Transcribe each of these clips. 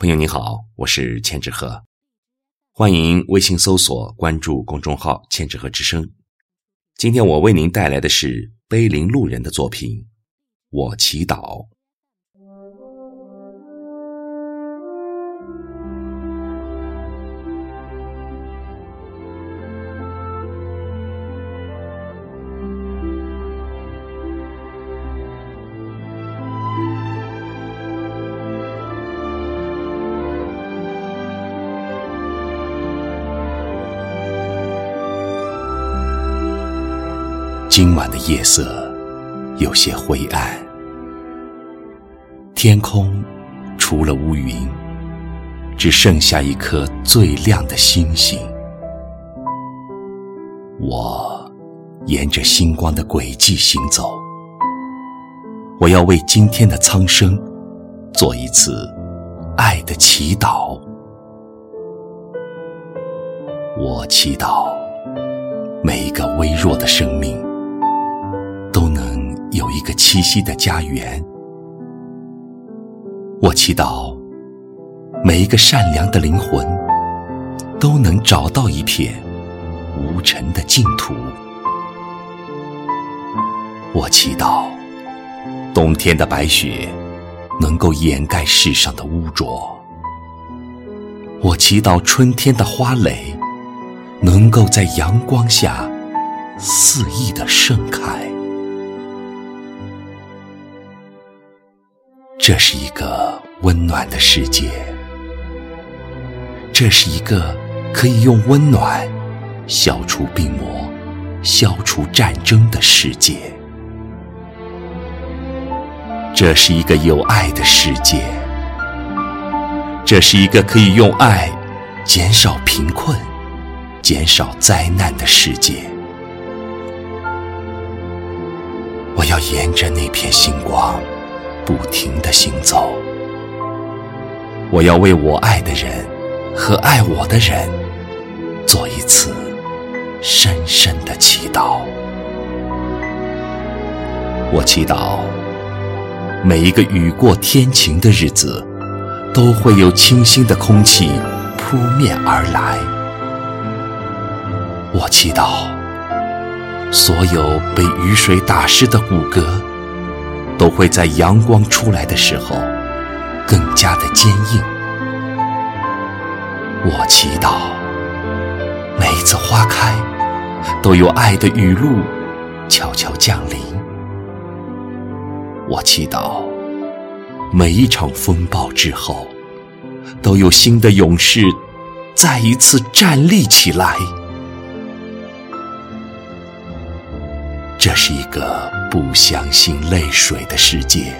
朋友你好，我是千纸鹤，欢迎微信搜索关注公众号“千纸鹤之声”。今天我为您带来的是碑林路人的作品《我祈祷》。今晚的夜色有些灰暗，天空除了乌云，只剩下一颗最亮的星星。我沿着星光的轨迹行走，我要为今天的苍生做一次爱的祈祷。我祈祷每一个微弱的生命。栖息的家园。我祈祷每一个善良的灵魂都能找到一片无尘的净土。我祈祷冬天的白雪能够掩盖世上的污浊。我祈祷春天的花蕾能够在阳光下肆意的盛开。这是一个温暖的世界，这是一个可以用温暖消除病魔、消除战争的世界。这是一个有爱的世界，这是一个可以用爱减少贫困、减少灾难的世界。我要沿着那片星光。不停的行走，我要为我爱的人和爱我的人做一次深深的祈祷。我祈祷每一个雨过天晴的日子，都会有清新的空气扑面而来。我祈祷所有被雨水打湿的骨骼。都会在阳光出来的时候更加的坚硬。我祈祷每一次花开都有爱的雨露悄悄降临。我祈祷每一场风暴之后都有新的勇士再一次站立起来。这是一个不相信泪水的世界，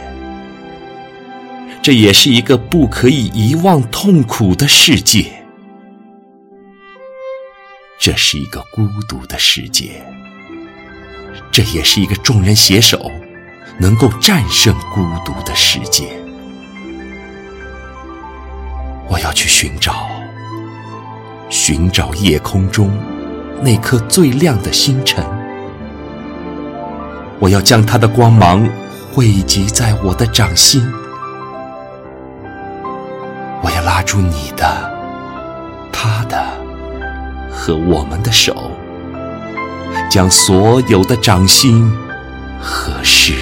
这也是一个不可以遗忘痛苦的世界。这是一个孤独的世界，这也是一个众人携手能够战胜孤独的世界。我要去寻找，寻找夜空中那颗最亮的星辰。我要将它的光芒汇集在我的掌心，我要拉住你的、他的和我们的手，将所有的掌心合十。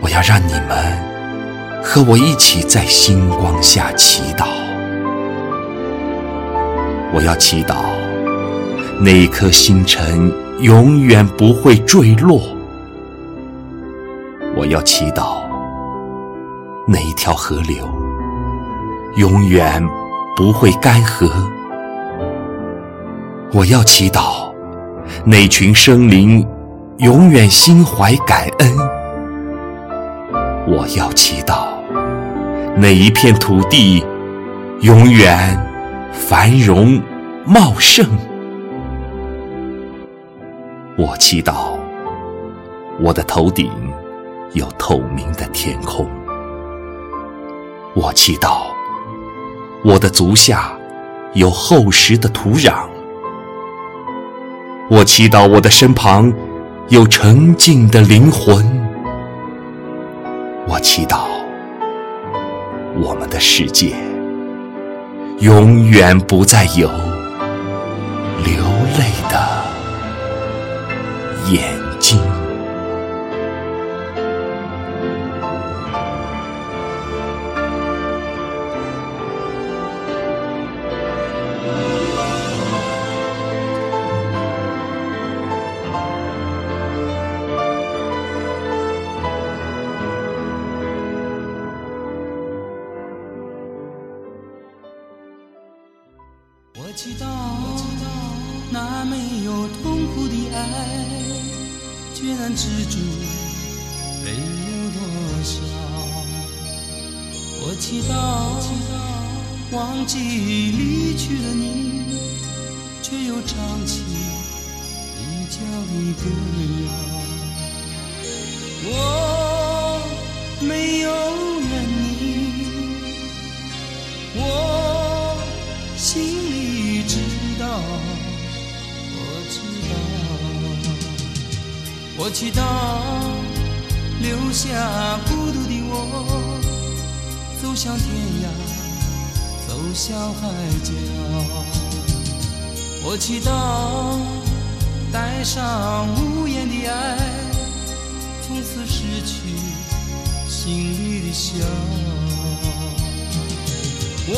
我要让你们和我一起在星光下祈祷。我要祈祷那一颗星辰。永远不会坠落。我要祈祷那一条河流永远不会干涸。我要祈祷那群生灵永远心怀感恩。我要祈祷那一片土地永远繁荣茂盛。我祈祷，我的头顶有透明的天空。我祈祷，我的足下有厚实的土壤。我祈祷，我的身旁有沉静的灵魂。我祈祷，我们的世界永远不再有眼。那没有痛苦的爱，决然止住泪流多少。我祈祷，忘记离去的你，却又唱起你教的歌谣。我我祈祷留下孤独的我，走向天涯，走向海角。我祈祷带上无言的爱，从此失去心里的笑。我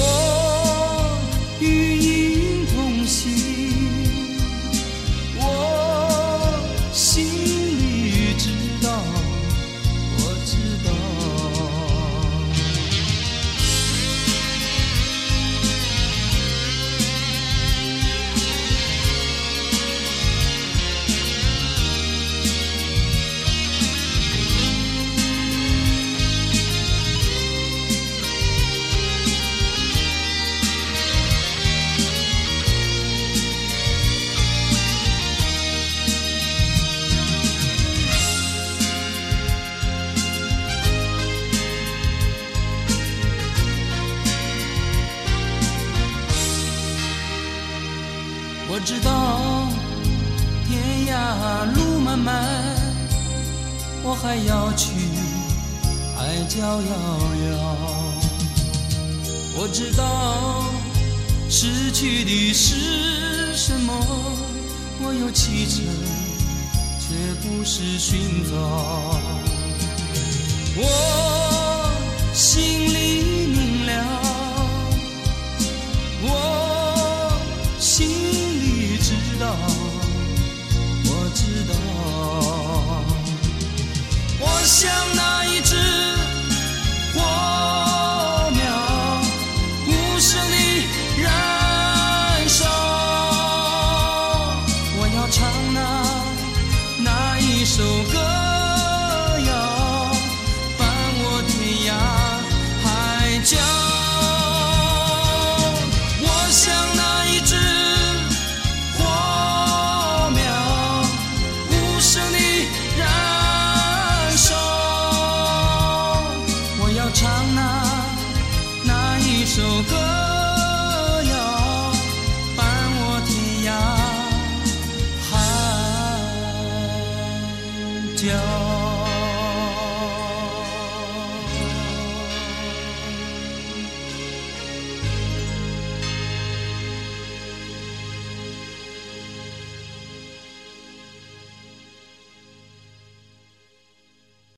我知道天涯路漫漫，我还要去海角遥遥。我知道失去的是什么，我有启程，却不是寻找。我心里我知道我想